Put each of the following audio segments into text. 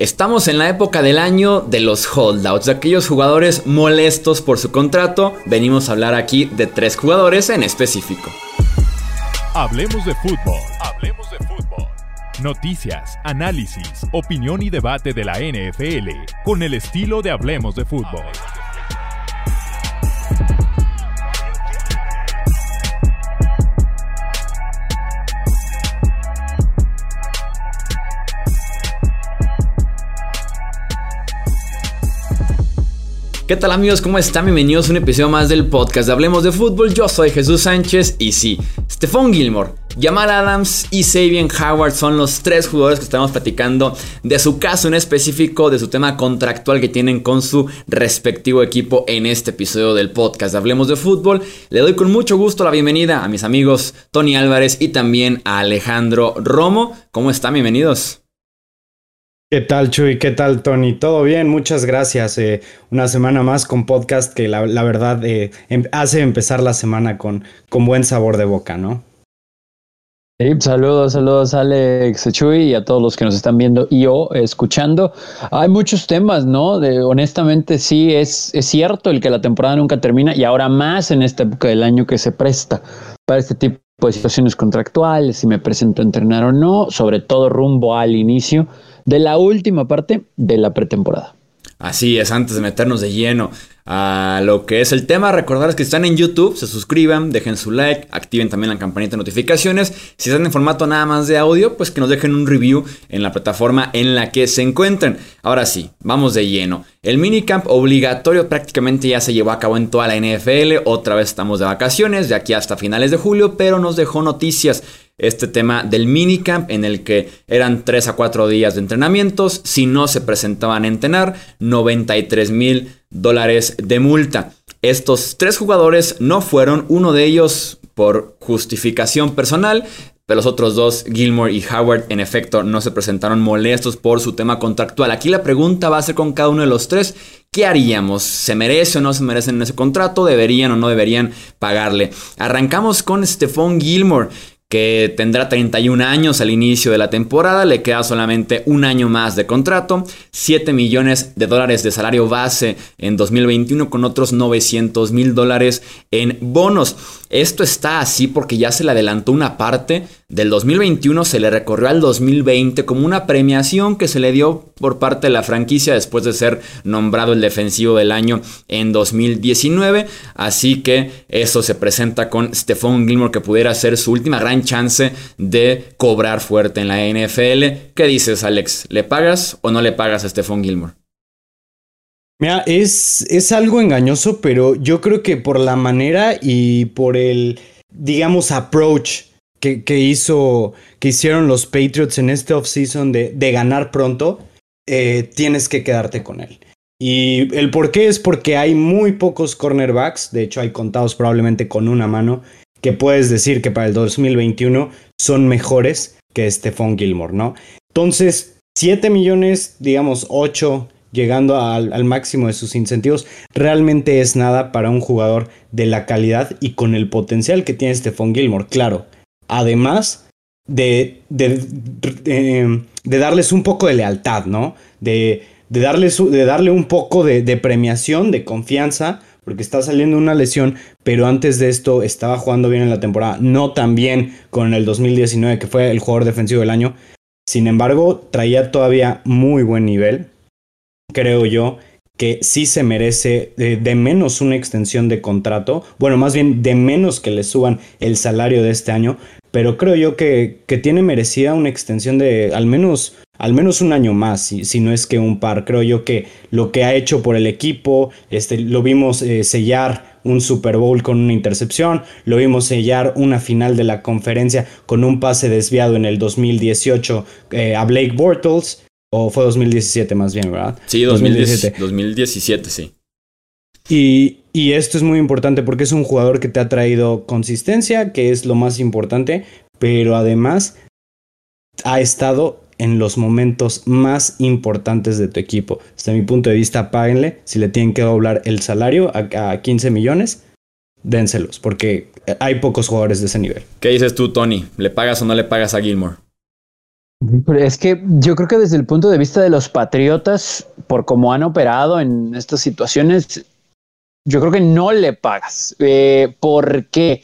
Estamos en la época del año de los holdouts, de aquellos jugadores molestos por su contrato. Venimos a hablar aquí de tres jugadores en específico. Hablemos de fútbol. Hablemos de fútbol. Noticias, análisis, opinión y debate de la NFL con el estilo de Hablemos de fútbol. ¿Qué tal amigos? ¿Cómo están? Bienvenidos a un episodio más del podcast de Hablemos de Fútbol. Yo soy Jesús Sánchez y sí, Stephon Gilmore, Jamal Adams y Sabian Howard son los tres jugadores que estamos platicando de su caso en específico, de su tema contractual que tienen con su respectivo equipo en este episodio del podcast de Hablemos de Fútbol. Le doy con mucho gusto la bienvenida a mis amigos Tony Álvarez y también a Alejandro Romo. ¿Cómo están? Bienvenidos. ¿Qué tal, Chuy? ¿Qué tal, Tony? ¿Todo bien? Muchas gracias. Eh, una semana más con podcast que la, verdad eh, em, hace empezar la semana con, con buen sabor de boca, ¿no? Sí, saludos, saludos Alex Chuy y a todos los que nos están viendo y o escuchando. Hay muchos temas, ¿no? Honestamente sí, es, es cierto el que la temporada nunca termina y ahora más en esta época del año que se presta para este tipo de situaciones contractuales, si me presento a entrenar o no, sobre todo rumbo al inicio de la última parte de la pretemporada. Así es, antes de meternos de lleno a lo que es el tema, recordarles que están en YouTube, se suscriban, dejen su like, activen también la campanita de notificaciones. Si están en formato nada más de audio, pues que nos dejen un review en la plataforma en la que se encuentren. Ahora sí, vamos de lleno. El minicamp obligatorio prácticamente ya se llevó a cabo en toda la NFL, otra vez estamos de vacaciones, de aquí hasta finales de julio, pero nos dejó noticias este tema del minicamp en el que eran 3 a 4 días de entrenamientos. Si no se presentaban a entrenar, 93 mil dólares de multa. Estos tres jugadores no fueron, uno de ellos por justificación personal, pero los otros dos, Gilmore y Howard, en efecto, no se presentaron molestos por su tema contractual. Aquí la pregunta va a ser con cada uno de los tres. ¿Qué haríamos? ¿Se merece o no se merecen ese contrato? ¿Deberían o no deberían pagarle? Arrancamos con Stephon Gilmore, que tendrá 31 años al inicio de la temporada, le queda solamente un año más de contrato, 7 millones de dólares de salario base en 2021 con otros 900 mil dólares en bonos. Esto está así porque ya se le adelantó una parte del 2021 se le recorrió al 2020 como una premiación que se le dio por parte de la franquicia después de ser nombrado el defensivo del año en 2019. Así que eso se presenta con Stephon Gilmore que pudiera ser su última gran chance de cobrar fuerte en la NFL. ¿Qué dices, Alex? ¿Le pagas o no le pagas a Stephon Gilmore? Mira, es, es algo engañoso, pero yo creo que por la manera y por el, digamos, approach que, hizo, que hicieron los Patriots en este offseason de, de ganar pronto, eh, tienes que quedarte con él. Y el por qué es porque hay muy pocos cornerbacks, de hecho hay contados probablemente con una mano, que puedes decir que para el 2021 son mejores que Stephon Gilmore, ¿no? Entonces, 7 millones, digamos 8, llegando al, máximo de sus incentivos, realmente es nada para un jugador de la calidad y con el potencial que tiene Stephon Gilmore. Claro, además de, de, darles un poco de lealtad, ¿no? De, darles, de darle un poco de, premiación, de confianza, porque está saliendo una lesión, pero antes de esto estaba jugando bien en la temporada, no tan bien con el 2019, que fue el jugador defensivo del año. Sin embargo, traía todavía muy buen nivel, creo yo, que sí se merece de, menos una extensión de contrato, bueno, más bien de menos que le suban el salario de este año, pero creo yo que, que tiene merecida una extensión de al menos, al menos un año más, si, si, no es que un par. Creo yo que lo que ha hecho por el equipo, este, lo vimos eh, sellar un Super Bowl con una intercepción, lo vimos sellar una final de la conferencia con un pase desviado en el 2018 eh, a Blake Bortles, o fue 2017 más bien, ¿verdad? Sí, 2017. 2017, sí. Y, y, esto es muy importante porque es un jugador que te ha traído consistencia, que es lo más importante, pero además ha estado en los momentos más importantes de tu equipo. Desde mi punto de vista, páguenle. Si le tienen que doblar el salario a, a 15 millones, dénselos, porque hay pocos jugadores de ese nivel. ¿Qué dices tú, Tony? ¿Le pagas o no le pagas a Gilmore? Es que yo creo que desde el punto de vista de los Patriotas, por cómo han operado en estas situaciones, yo creo que no le pagas. Eh, porque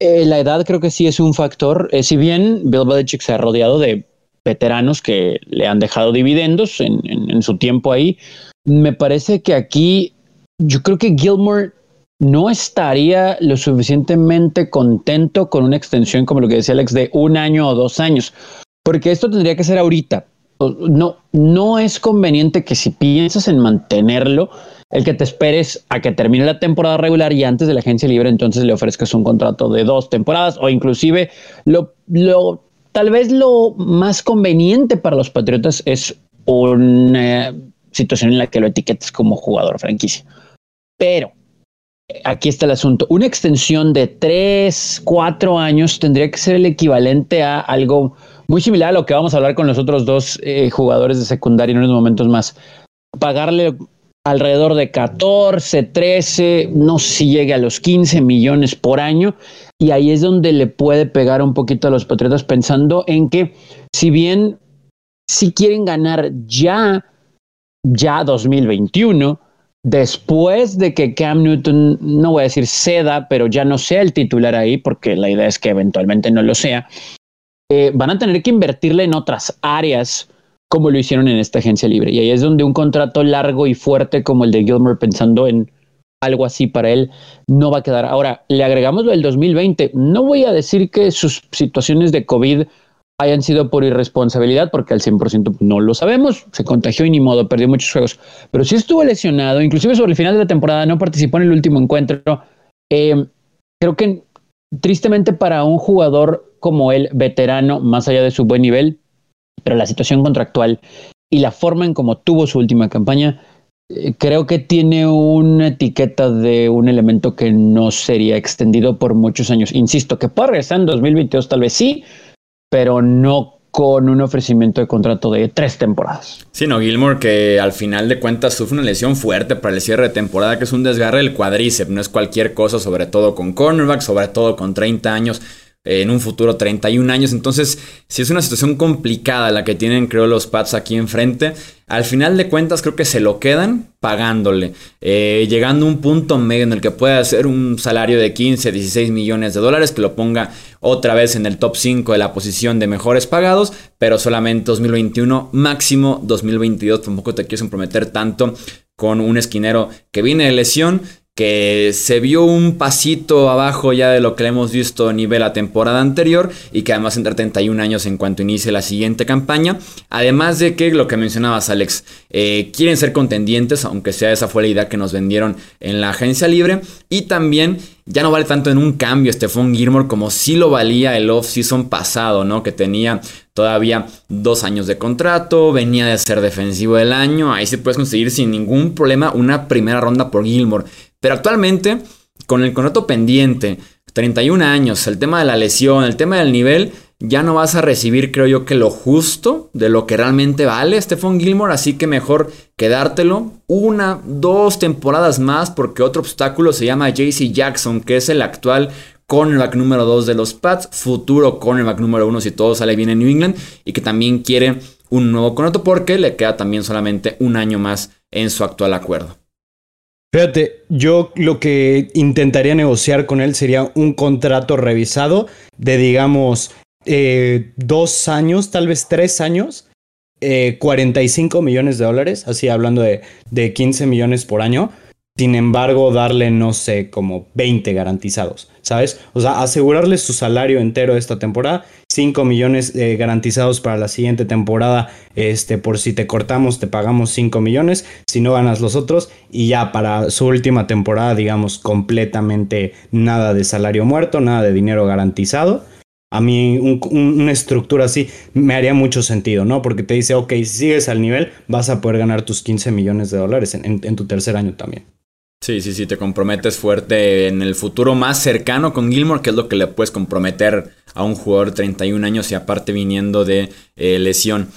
eh, la edad creo que sí es un factor. Eh, si bien Bill Belichick se ha rodeado de veteranos que le han dejado dividendos en, en su tiempo ahí, me parece que aquí yo creo que Gilmore no estaría lo suficientemente contento con una extensión como lo que decía Alex de un año o dos años, porque esto tendría que ser ahorita. No, no es conveniente que si piensas en mantenerlo, el que te esperes a que termine la temporada regular y antes de la agencia libre, entonces le ofrezcas un contrato de dos temporadas o inclusive lo, lo tal vez lo más conveniente para los Patriotas es una situación en la que lo etiquetes como jugador franquicia. Pero aquí está el asunto. Una extensión de tres, cuatro años tendría que ser el equivalente a algo muy similar a lo que vamos a hablar con los otros dos eh, jugadores de secundaria en unos momentos más. Pagarle alrededor de 14, 13, no sé si llegue a los 15 millones por año. Y ahí es donde le puede pegar un poquito a los Patriotas pensando en que si bien si quieren ganar ya, ya 2021, después de que Cam Newton, no voy a decir ceda, pero ya no sea el titular ahí, porque la idea es que eventualmente no lo sea, eh, van a tener que invertirle en otras áreas como lo hicieron en esta agencia libre. Y ahí es donde un contrato largo y fuerte como el de Gilmer, pensando en algo así para él, no va a quedar. Ahora, le agregamos lo del 2020. No voy a decir que sus situaciones de COVID hayan sido por irresponsabilidad, porque al 100% no lo sabemos, se contagió y ni modo, perdió muchos juegos, pero sí estuvo lesionado, inclusive sobre el final de la temporada no participó en el último encuentro. Eh, creo que tristemente para un jugador como él, veterano, más allá de su buen nivel, pero la situación contractual y la forma en cómo tuvo su última campaña, eh, creo que tiene una etiqueta de un elemento que no sería extendido por muchos años. Insisto, que puede regresar en 2022 tal vez sí, pero no con un ofrecimiento de contrato de tres temporadas. Sí, no, Gilmore que al final de cuentas sufre una lesión fuerte para el cierre de temporada, que es un desgarre del cuadríceps, no es cualquier cosa, sobre todo con cornerback, sobre todo con 30 años en un futuro 31 años. Entonces, si es una situación complicada la que tienen, creo, los Pats aquí enfrente, al final de cuentas creo que se lo quedan pagándole, eh, llegando a un punto medio en el que pueda hacer un salario de 15, 16 millones de dólares, que lo ponga otra vez en el top 5 de la posición de mejores pagados, pero solamente 2021, máximo 2022, tampoco te quieres comprometer tanto con un esquinero que viene de lesión, que se vio un pasito abajo ya de lo que le hemos visto a nivel la temporada anterior y que además entra 31 años en cuanto inicie la siguiente campaña. Además de que lo que mencionabas Alex, eh, quieren ser contendientes, aunque sea esa fue la idea que nos vendieron en la agencia libre y también ya no vale tanto en un cambio Stephon Gilmore como si lo valía el off-season pasado, ¿no? Que tenía todavía dos años de contrato, venía de ser defensivo del año, ahí se puedes conseguir sin ningún problema una primera ronda por Gilmore. Pero actualmente, con el contrato pendiente, 31 años, el tema de la lesión, el tema del nivel, ya no vas a recibir, creo yo, que lo justo de lo que realmente vale Stephon Gilmore. Así que mejor quedártelo una, dos temporadas más, porque otro obstáculo se llama JC Jackson, que es el actual cornerback número 2 de los Pats, futuro cornerback número 1 si todo sale bien en New England, y que también quiere un nuevo contrato porque le queda también solamente un año más en su actual acuerdo. Fíjate, yo lo que intentaría negociar con él sería un contrato revisado de, digamos, eh, dos años, tal vez tres años, 45 eh, millones de dólares, así hablando de, de 15 millones por año. Sin embargo, darle, no sé, como 20 garantizados, ¿sabes? O sea, asegurarle su salario entero esta temporada, 5 millones eh, garantizados para la siguiente temporada, este, por si te cortamos te pagamos 5 millones, si no ganas los otros, y ya para su última temporada, digamos, completamente nada de salario muerto, nada de dinero garantizado. A mí una estructura así me haría mucho sentido, ¿no? Porque te dice, ok, si sigues al nivel, vas a poder ganar tus 15 millones de dólares en tu tercer año también. Sí, sí, sí, te comprometes fuerte en el futuro más cercano con Gilmore, que es lo que le puedes comprometer a un jugador de 31 años y aparte viniendo de eh, lesión.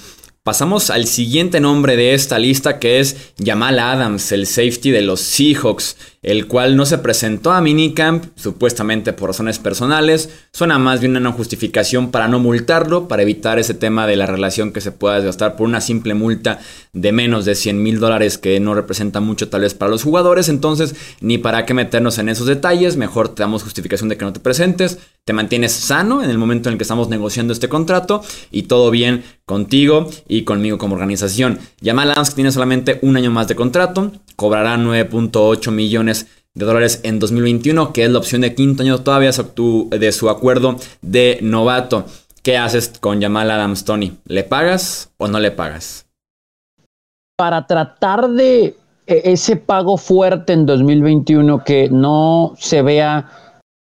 Pasamos al siguiente nombre de esta lista que es Jamal Adams, el safety de los Seahawks. El cual no se presentó a minicamp, supuestamente por razones personales. Suena más bien una justificación para no multarlo, para evitar ese tema de la relación que se pueda desgastar por una simple multa de menos de 100 mil dólares que no representa mucho tal vez para los jugadores. Entonces, ni para qué meternos en esos detalles, mejor te damos justificación de que no te presentes, te mantienes sano en el momento en el que estamos negociando este contrato y todo bien contigo y conmigo como organización. Jamal Adams que tiene solamente un año más de contrato, cobrará 9.8 millones de dólares en 2021, que es la opción de quinto año todavía de su acuerdo de novato. ¿Qué haces con Jamal Adams, Tony? ¿Le pagas o no le pagas? Para tratar de e, ese pago fuerte en 2021 que no se vea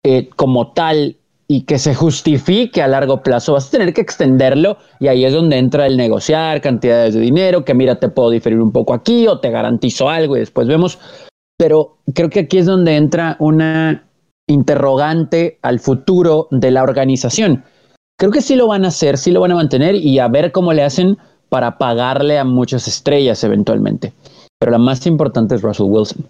eh, como tal y que se justifique a largo plazo, vas a tener que extenderlo y ahí es donde entra el negociar cantidades de dinero, que mira, te puedo diferir un poco aquí o te garantizo algo y después vemos. Pero creo que aquí es donde entra una interrogante al futuro de la organización. Creo que sí lo van a hacer, sí lo van a mantener y a ver cómo le hacen para pagarle a muchas estrellas eventualmente. Pero la más importante es Russell Wilson.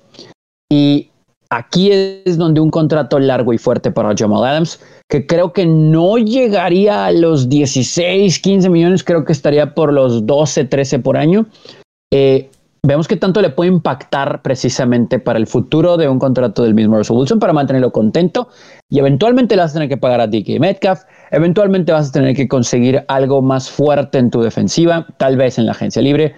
Y aquí es donde un contrato largo y fuerte para Jamal Adams que creo que no llegaría a los 16, 15 millones, creo que estaría por los 12, 13 por año. Eh, vemos que tanto le puede impactar precisamente para el futuro de un contrato del mismo Russell para mantenerlo contento. Y eventualmente le vas a tener que pagar a DK Metcalf, eventualmente vas a tener que conseguir algo más fuerte en tu defensiva, tal vez en la agencia libre.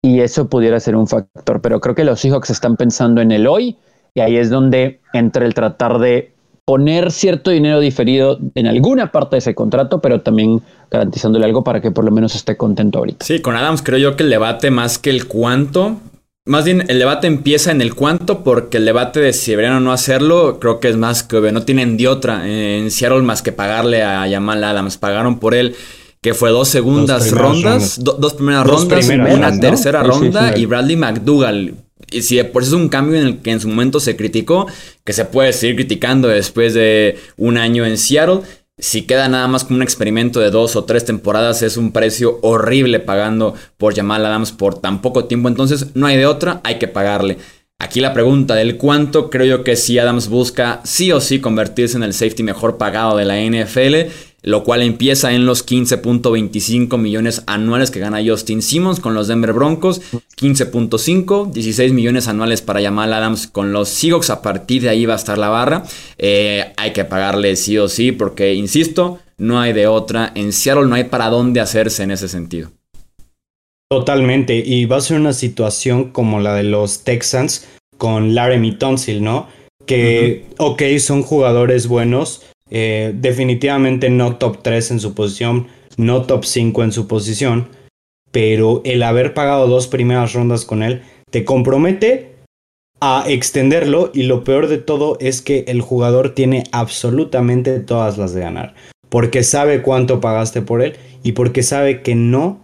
Y eso pudiera ser un factor, pero creo que los Seahawks están pensando en el hoy. Y ahí es donde entra el tratar de poner cierto dinero diferido en alguna parte de ese contrato, pero también garantizándole algo para que por lo menos esté contento ahorita. Sí, con Adams creo yo que el debate más que el cuánto, más bien el debate empieza en el cuánto, porque el debate de si deberían o no hacerlo, creo que es más que no tienen de otra en Seattle más que pagarle a Yamal Adams. Pagaron por él que fue dos segundas rondas, dos primeras rondas, una tercera ronda y Bradley McDougall y si por eso es un cambio en el que en su momento se criticó, que se puede seguir criticando después de un año en Seattle, si queda nada más como un experimento de dos o tres temporadas, es un precio horrible pagando por Jamal Adams por tan poco tiempo. Entonces, no hay de otra, hay que pagarle. Aquí la pregunta del cuánto, creo yo que si Adams busca sí o sí convertirse en el safety mejor pagado de la NFL, lo cual empieza en los 15.25 millones anuales que gana Justin Simmons con los Denver Broncos, 15.5, 16 millones anuales para Jamal Adams con los Seahawks, a partir de ahí va a estar la barra, eh, hay que pagarle sí o sí porque, insisto, no hay de otra, en Seattle no hay para dónde hacerse en ese sentido. Totalmente, y va a ser una situación como la de los Texans con Laramie Tonsil, ¿no? Que, ok, son jugadores buenos, eh, definitivamente no top 3 en su posición, no top 5 en su posición, pero el haber pagado dos primeras rondas con él te compromete a extenderlo y lo peor de todo es que el jugador tiene absolutamente todas las de ganar, porque sabe cuánto pagaste por él y porque sabe que no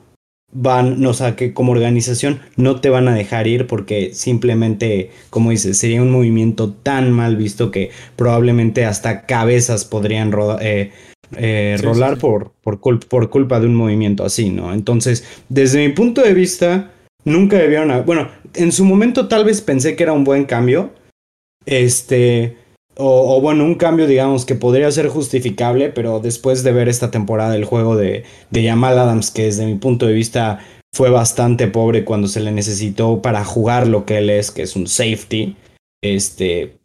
van, o sea, que como organización no te van a dejar ir porque simplemente, como dices, sería un movimiento tan mal visto que probablemente hasta cabezas podrían eh, eh, rolar Por, por, por, culpa de un movimiento así, ¿no? Entonces, desde mi punto de vista, nunca debieron... Bueno, en su momento tal vez pensé que era un buen cambio. Este o, bueno, un cambio, digamos, que podría ser justificable, pero después de ver esta temporada el juego de, de Jamal Adams, que desde mi punto de vista fue bastante pobre cuando se le necesitó para jugar lo que él es, que es un safety, este,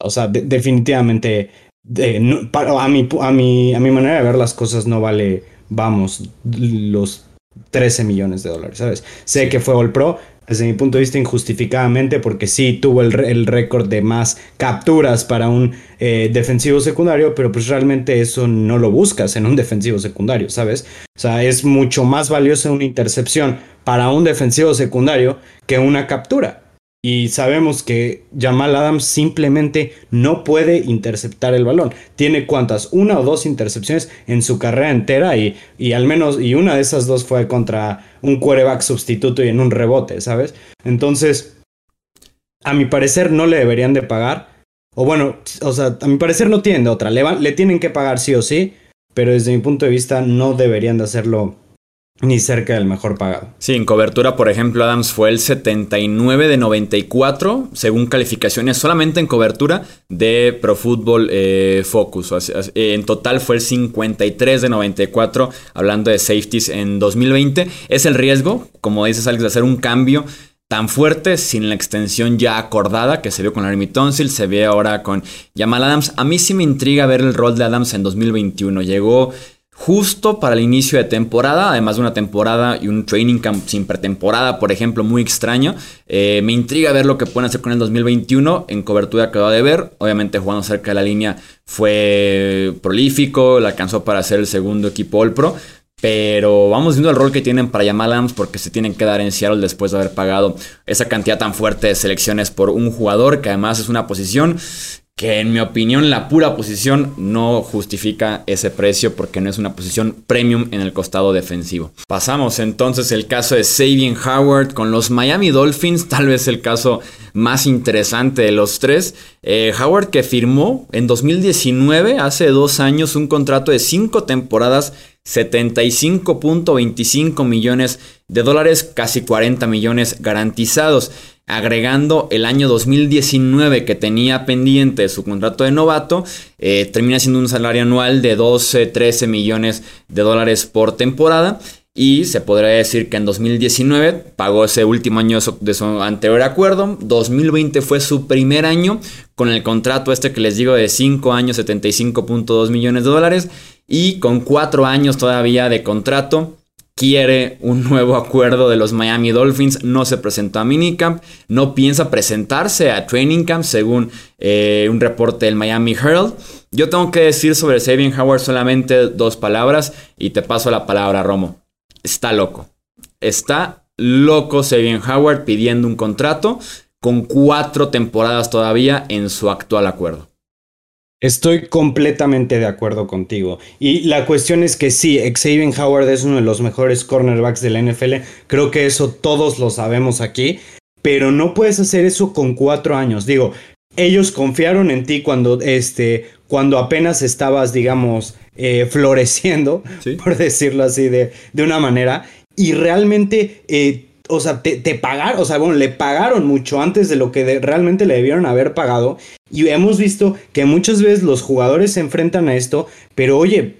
o sea, definitivamente, a, mi, a, mi, a mi manera de ver las cosas no vale, vamos, los 13 millones de dólares, ¿sabes? Sé que fue All Pro, desde mi punto de vista injustificadamente porque sí tuvo el, récord de más capturas para un eh, defensivo secundario, pero pues realmente eso no lo buscas en un defensivo secundario, ¿sabes? O sea, es mucho más valiosa una intercepción para un defensivo secundario que una captura. Y sabemos que Jamal Adams simplemente no puede interceptar el balón. Tiene cuantas, una o dos intercepciones en su carrera entera y, y al menos, y una de esas dos fue contra un quarterback sustituto y en un rebote, ¿sabes? Entonces, a mi parecer no le deberían de pagar. O bueno, o sea, a mi parecer no tienen de otra. Le, le tienen que pagar sí o sí, pero desde mi punto de vista no deberían de hacerlo ni cerca del mejor pagado. Sí, en cobertura, por ejemplo, Adams fue el 79 de 94, según calificaciones solamente en cobertura de Pro Football eh, Focus. En total fue el 53 de 94, hablando de safeties en 2020. Es el riesgo, como dices, Alex, de hacer un cambio tan fuerte sin la extensión ya acordada que se vio con Larry Tonsil, se ve ahora con Jamal Adams. A mí sí me intriga ver el rol de Adams en 2021. Llegó justo para el inicio de temporada, además de una temporada y un training camp sin pretemporada, por ejemplo, muy extraño. Eh, me intriga ver lo que pueden hacer con el 2021 en cobertura que de ver. Obviamente jugando cerca de la línea fue prolífico, le alcanzó para ser el segundo equipo All Pro. Pero vamos viendo el rol que tienen para llamar Adams porque se tienen que dar en Seattle después de haber pagado esa cantidad tan fuerte de selecciones por un jugador que además es una posición que en mi opinión la pura posición no justifica ese precio porque no es una posición premium en el costado defensivo. Pasamos entonces el caso de Sabian Howard con los Miami Dolphins, tal vez el caso más interesante de los tres. Eh, Howard que firmó en 2019, hace dos años, un contrato de cinco temporadas, 75.25 millones de dólares, casi 40 millones garantizados agregando el año 2019 que tenía pendiente su contrato de novato, eh, termina siendo un salario anual de 12, 13 millones de dólares por temporada. Y se podría decir que en 2019 pagó ese último año de su anterior acuerdo. 2020 fue su primer año con el contrato este que les digo de 5 años, 75.2 millones de dólares. Y con 4 años todavía de contrato quiere un nuevo acuerdo de los Miami Dolphins, no se presentó a minicamp, no piensa presentarse a training camp según eh, un reporte del Miami Herald. Yo tengo que decir sobre Sabian Howard solamente dos palabras y te paso la palabra, Romo. Está loco. Está loco Sabian Howard pidiendo un contrato con cuatro temporadas todavía en su actual acuerdo. Estoy completamente de acuerdo contigo. Y la cuestión es que sí, Xavier Howard es uno de los mejores cornerbacks de la NFL. Creo que eso todos lo sabemos aquí. Pero no puedes hacer eso con cuatro años. Digo, ellos confiaron en ti cuando, este, cuando apenas estabas, digamos, eh, floreciendo, por decirlo así de, de, una manera. Y realmente eh, o sea, te, pagaron, o sea, bueno, le pagaron mucho antes de lo que realmente le debieron haber pagado. Y hemos visto que muchas veces los jugadores se enfrentan a esto, pero oye,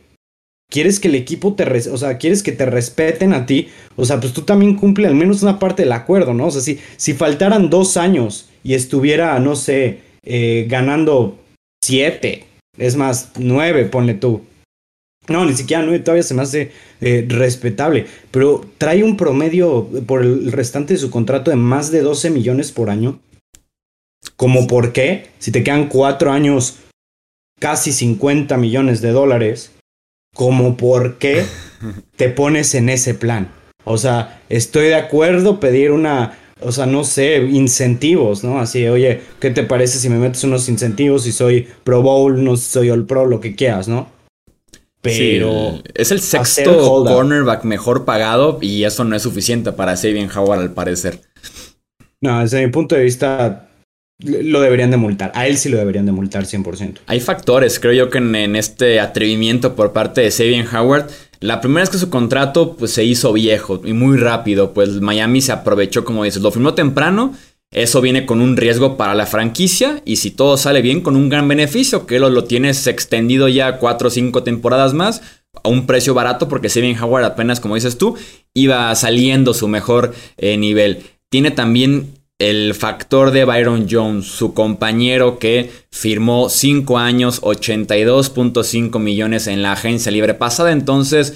quieres que el equipo te, o sea, quieres que te respeten a ti, o sea, pues tú también cumple al menos una parte del acuerdo, ¿no? O sea, si, si faltaran dos años y estuviera, no sé, eh, ganando siete, es más, nueve, ponle tú, no, ni siquiera no, todavía se me hace eh, respetable. Pero trae un promedio por el restante de su contrato de más de 12 millones por año. ¿Como por qué? Si te quedan cuatro años, casi 50 millones de dólares. ¿Como por qué te pones en ese plan? O sea, estoy de acuerdo pedir una, o sea, no sé, incentivos, ¿no? Así, oye, ¿qué te parece si me metes unos incentivos si soy Pro Bowl, no soy All Pro, lo que quieras, ¿no? Pero. es el sexto cornerback mejor pagado y eso no es suficiente para Sabian Howard, al parecer. No, desde mi punto de vista, lo deberían de multar. A él sí lo deberían de multar 100%. Hay factores, creo yo, que en, este atrevimiento por parte de Sabian Howard. La primera es que su contrato pues, se hizo viejo y muy rápido. Pues Miami se aprovechó, como dices, lo firmó temprano eso viene con un riesgo para la franquicia y si todo sale bien con un gran beneficio, que lo, lo tienes extendido ya cuatro o cinco temporadas más a un precio barato porque Steven Howard apenas, como dices tú, iba saliendo su mejor eh, nivel. Tiene también el factor de Byron Jones, su compañero que firmó 5 años, 82.5 millones en la agencia libre pasada, entonces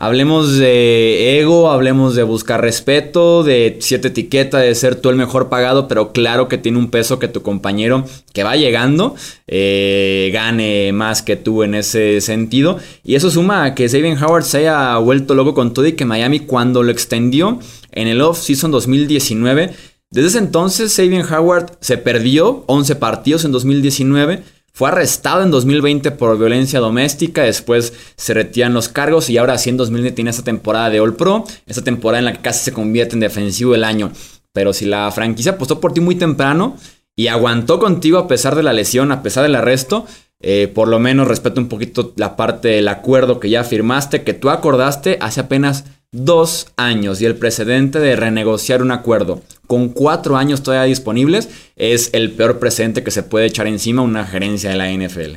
Hablemos de ego, hablemos de buscar respeto, de cierta etiqueta, de ser tú el mejor pagado, pero claro que tiene un peso que tu compañero que va llegando eh, gane más que tú en ese sentido. Y eso suma a que Sabian Howard se haya vuelto loco con todo y que Miami cuando lo extendió en el off-season 2019, desde ese entonces Sabian Howard se perdió 11 partidos en 2019 fue arrestado en 2020 por violencia doméstica, después se retiran los cargos y ahora sí en 2020 tiene esta temporada de All Pro, esta temporada en la que casi se convierte en defensivo del año. Pero si la franquicia apostó por ti muy temprano y aguantó contigo a pesar de la lesión, a pesar del arresto, eh, por lo menos respeto un poquito la parte del acuerdo que ya firmaste, que tú acordaste hace apenas dos años y el precedente de renegociar un acuerdo con cuatro años todavía disponibles es el peor precedente que se puede echar encima una gerencia de la NFL.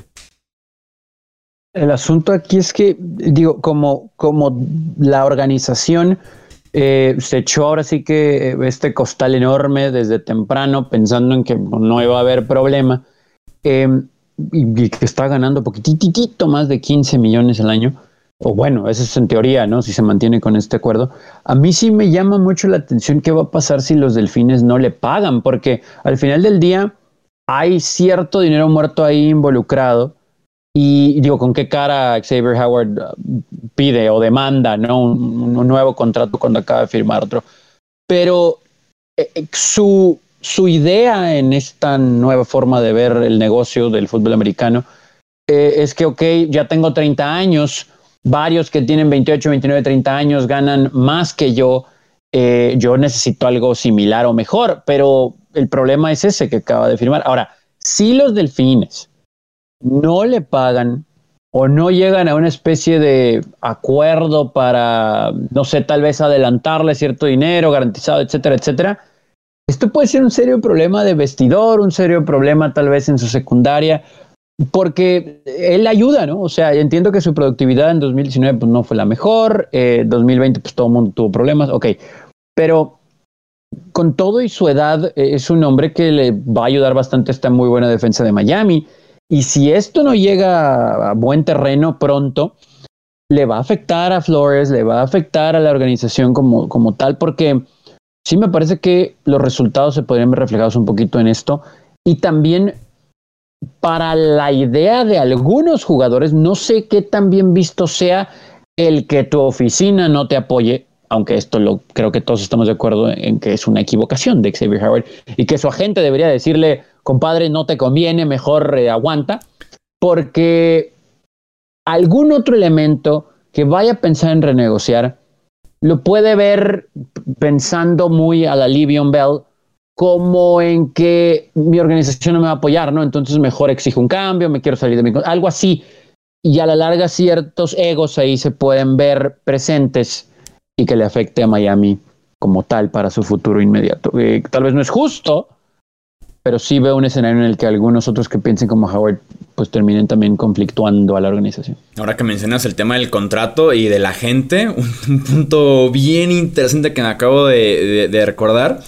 El asunto aquí es que, digo, como, como la organización eh, se echó ahora sí que este costal enorme desde temprano, pensando en que no iba a haber problema, eh, y, que está ganando poquitito más de 15 millones al año, o bueno, eso es en teoría, ¿no? Si se mantiene con este acuerdo. A mí sí me llama mucho la atención qué va a pasar si los delfines no le pagan, porque al final del día hay cierto dinero muerto ahí involucrado. Y digo, ¿con qué cara Xavier Howard uh, pide o demanda ¿no? un, nuevo contrato cuando acaba de firmar otro? Pero eh, eh, su, su idea en esta nueva forma de ver el negocio del fútbol americano eh, es que, ok, ya tengo 30 años, varios que tienen 28, 29, 30 años ganan más que yo, eh, yo necesito algo similar o mejor, pero el problema es ese que acaba de firmar. Ahora, si los delfines no le pagan o no llegan a una especie de acuerdo para, no sé, tal vez adelantarle cierto dinero garantizado, etcétera, etcétera, esto puede ser un serio problema de vestidor, un serio problema tal vez en su secundaria, porque él ayuda, ¿no? O sea, entiendo que su productividad en 2019 pues, no fue la mejor, eh, 2020 pues todo el mundo tuvo problemas, ok, pero con todo y su edad eh, es un hombre que le va a ayudar bastante a esta muy buena defensa de Miami, y si esto no llega a buen terreno pronto, le va a afectar a Flores, le va a afectar a la organización como, como tal, porque sí me parece que los resultados se podrían ver reflejados un poquito en esto, y también para la idea de algunos jugadores, no sé qué tan bien visto sea el que tu oficina no te apoye, aunque esto lo creo que todos estamos de acuerdo en que es una equivocación de Xavier Howard y que su agente debería decirle, compadre, no te conviene, mejor eh, aguanta, porque algún otro elemento que vaya a pensar en renegociar lo puede ver pensando muy a la Livion Bell como en que mi organización no me va a apoyar, ¿no? Entonces mejor exijo un cambio, me quiero salir de mi... Algo así. Y a la larga ciertos egos ahí se pueden ver presentes y que le afecte a Miami como tal para su futuro inmediato. Eh, tal vez no es justo, pero sí veo un escenario en el que algunos otros que piensen como Howard pues terminen también conflictuando a la organización. Ahora que mencionas el tema del contrato y de la gente, un, punto bien interesante que me acabo de recordar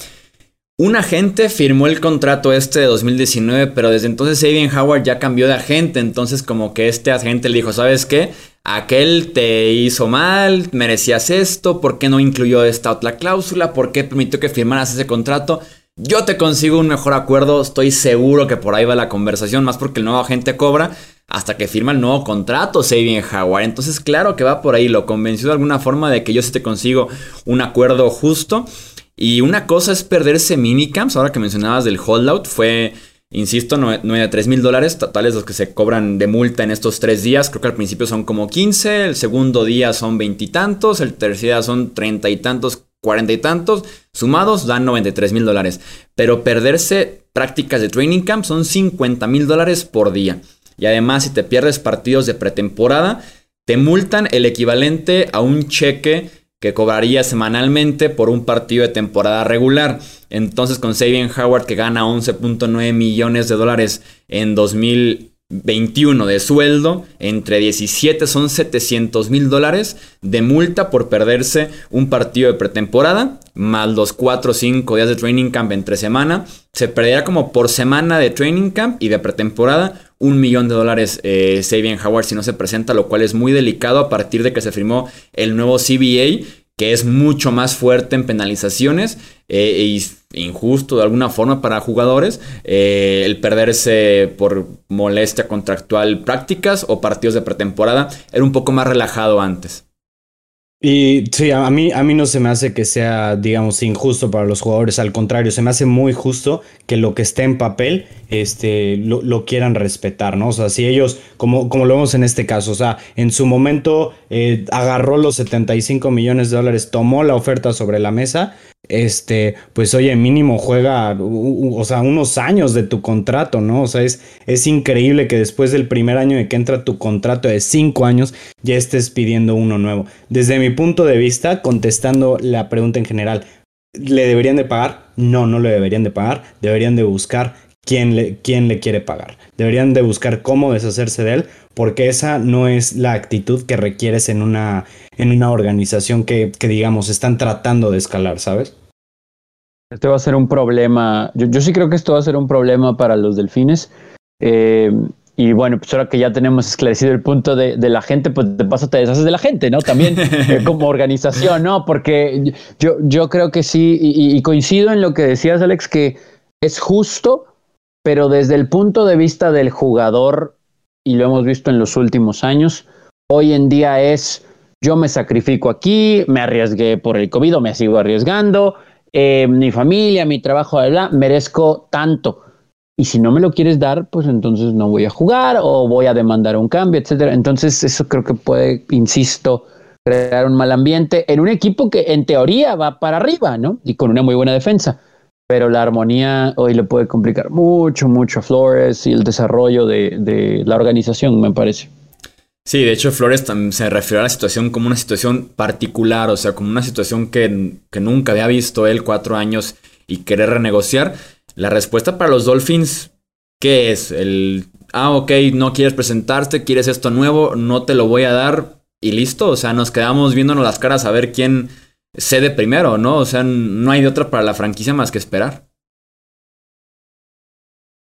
un agente firmó el contrato este de 2019, pero desde entonces Avian Howard ya cambió de agente. Entonces, como que este agente le dijo: ¿Sabes qué? Aquel te hizo mal, merecías esto, ¿por qué no incluyó esta otra cláusula? ¿Por qué permitió que firmaras ese contrato? Yo te consigo un mejor acuerdo, estoy seguro que por ahí va la conversación, más porque el nuevo agente cobra hasta que firma el nuevo contrato Sabian Howard. Entonces, claro que va por ahí, lo convenció de alguna forma de que yo te consigo un acuerdo justo. Y una cosa es perderse minicamps, ahora que mencionabas del holdout, fue, insisto, 93 mil dólares totales los que se cobran de multa en estos tres días. Creo que al principio son como 15, el segundo día son veintitantos, el tercer día son treinta y tantos, cuarenta y tantos, sumados dan 93 mil dólares. Pero perderse prácticas de training camp son 50 mil dólares por día. Y además, si te pierdes partidos de pretemporada, te multan el equivalente a un cheque que cobraría semanalmente por un partido de temporada regular. Entonces con Sabian Howard que gana 11.9 millones de dólares en 2021 de sueldo, entre 17 son 700 mil dólares de multa por perderse un partido de pretemporada, más los 4 o 5 días de training camp entre semana. Se perdería como por semana de training camp y de pretemporada un millón de dólares eh, Sabian Howard si no se presenta, lo cual es muy delicado a partir de que se firmó el nuevo CBA, que es mucho más fuerte en penalizaciones e injusto de alguna forma para jugadores eh, el perderse por molestia contractual prácticas o partidos de pretemporada era un poco más relajado antes. Y sí, a mí, a mí no se me hace que sea, digamos, injusto para los jugadores. Al contrario, se me hace muy justo que lo que esté en papel este, lo, quieran respetar, ¿no? O sea, si ellos, como, como lo vemos en este caso, o sea, en su momento eh, agarró los 75 millones de dólares, tomó la oferta sobre la mesa, este, pues oye, mínimo juega, o sea, unos años de tu contrato, ¿no? O sea, es, es increíble que después del primer año de que entra tu contrato de cinco años, ya estés pidiendo uno nuevo. Desde mi punto de vista, contestando la pregunta en general, ¿le deberían de pagar? No, no le deberían de pagar, deberían de buscar quién le, quién le quiere pagar. Deberían de buscar cómo deshacerse de él, porque esa no es la actitud que requieres en una, en una organización que, que digamos, están tratando de escalar, ¿sabes? Este va a ser un problema. Yo, sí creo que esto va a ser un problema para los delfines. Eh, y bueno, pues ahora que ya tenemos esclarecido el punto de, la gente, pues de paso te deshaces de la gente, ¿no? También eh, como organización, ¿no? Porque yo, yo creo que sí, y, coincido en lo que decías, Alex, que es justo, pero desde el punto de vista del jugador, y lo hemos visto en los últimos años, hoy en día es, yo me sacrifico aquí, me arriesgué por el COVID, me sigo arriesgando, eh, mi familia, mi trabajo, bla, merezco tanto. Y si no me lo quieres dar, pues entonces no voy a jugar o voy a demandar un cambio, etcétera. Entonces, eso creo que puede, insisto, crear un mal ambiente en un equipo que en teoría va para arriba, ¿no? Y con una muy buena defensa. Pero la armonía hoy le puede complicar mucho, mucho a Flores y el desarrollo de, la organización, me parece. Sí, de hecho Flores se refirió a la situación como una situación particular, o sea, como una situación que, que nunca había visto él cuatro años y querer renegociar. La respuesta para los Dolphins, ¿qué es? El, ah, ok, no quieres presentarte, quieres esto nuevo, no te lo voy a dar y listo. O sea, nos quedamos viéndonos las caras a ver quién cede primero, ¿no? O sea, no hay de otra para la franquicia más que esperar.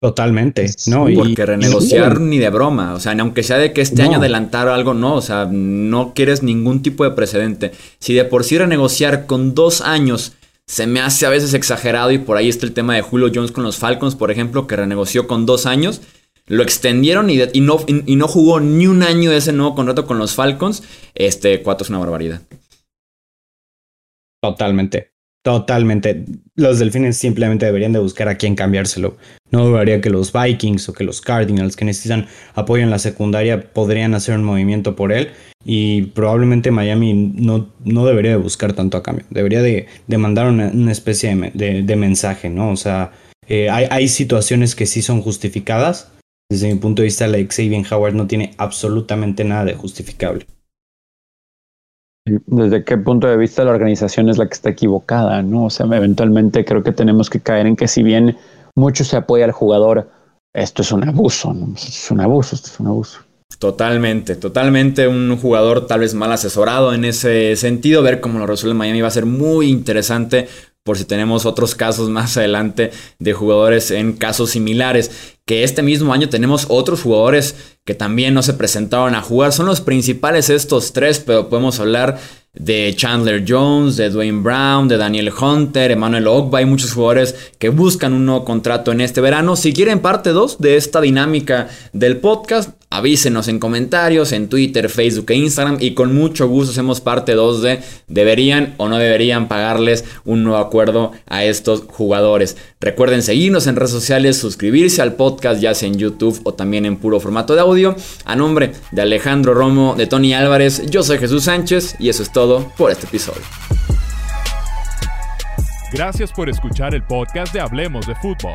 Totalmente, ¿no? Porque renegociar ni de broma, o sea, aunque sea de que este año adelantar algo, no, o sea, no quieres ningún tipo de precedente. Si de por sí renegociar con dos años se me hace a veces exagerado y por ahí está el tema de Julio Jones con los Falcons, por ejemplo, que renegoció con dos años, lo extendieron y, no, y, no, jugó ni un año de ese nuevo contrato con los Falcons, este, cuatro es una barbaridad. Totalmente. Totalmente. Los delfines simplemente deberían de buscar a quién cambiárselo. No dudaría que los Vikings o que los Cardinals que necesitan apoyo en la secundaria podrían hacer un movimiento por él. Y probablemente Miami no, no debería de buscar tanto a cambio. Debería de, mandar una, especie de, mensaje, ¿no? O sea, eh, hay, hay, situaciones que sí son justificadas. Desde mi punto de vista, la Xavier Howard no tiene absolutamente nada de justificable. ¿Desde qué punto de vista la organización es la que está equivocada? ¿no? O sea, eventualmente creo que tenemos que caer en que si bien mucho se apoya al jugador, esto es un abuso, ¿no? es un abuso, esto es un abuso. Totalmente, totalmente un jugador tal vez mal asesorado en ese sentido. Ver cómo lo resuelve Miami va a ser muy interesante por si tenemos otros casos más adelante de jugadores en casos similares. Que este mismo año tenemos otros jugadores que también no se presentaron a jugar. Son los principales estos tres, pero podemos hablar de Chandler Jones, de Dwayne Brown, de Daniel Hunter, Emmanuel Ogba. Hay muchos jugadores que buscan un nuevo contrato en este verano. Si quieren parte 2 de esta dinámica del podcast, avísenos en comentarios, en Twitter, Facebook e Instagram. Y con mucho gusto hacemos parte 2 de deberían o no deberían pagarles un nuevo acuerdo a estos jugadores. Recuerden seguirnos en redes sociales, suscribirse al podcast, ya sea en YouTube o también en puro formato de audio. A nombre de Alejandro Romo, de Tony Álvarez, yo soy Jesús Sánchez y eso es todo por este episodio. Gracias por escuchar el podcast de Hablemos de Fútbol.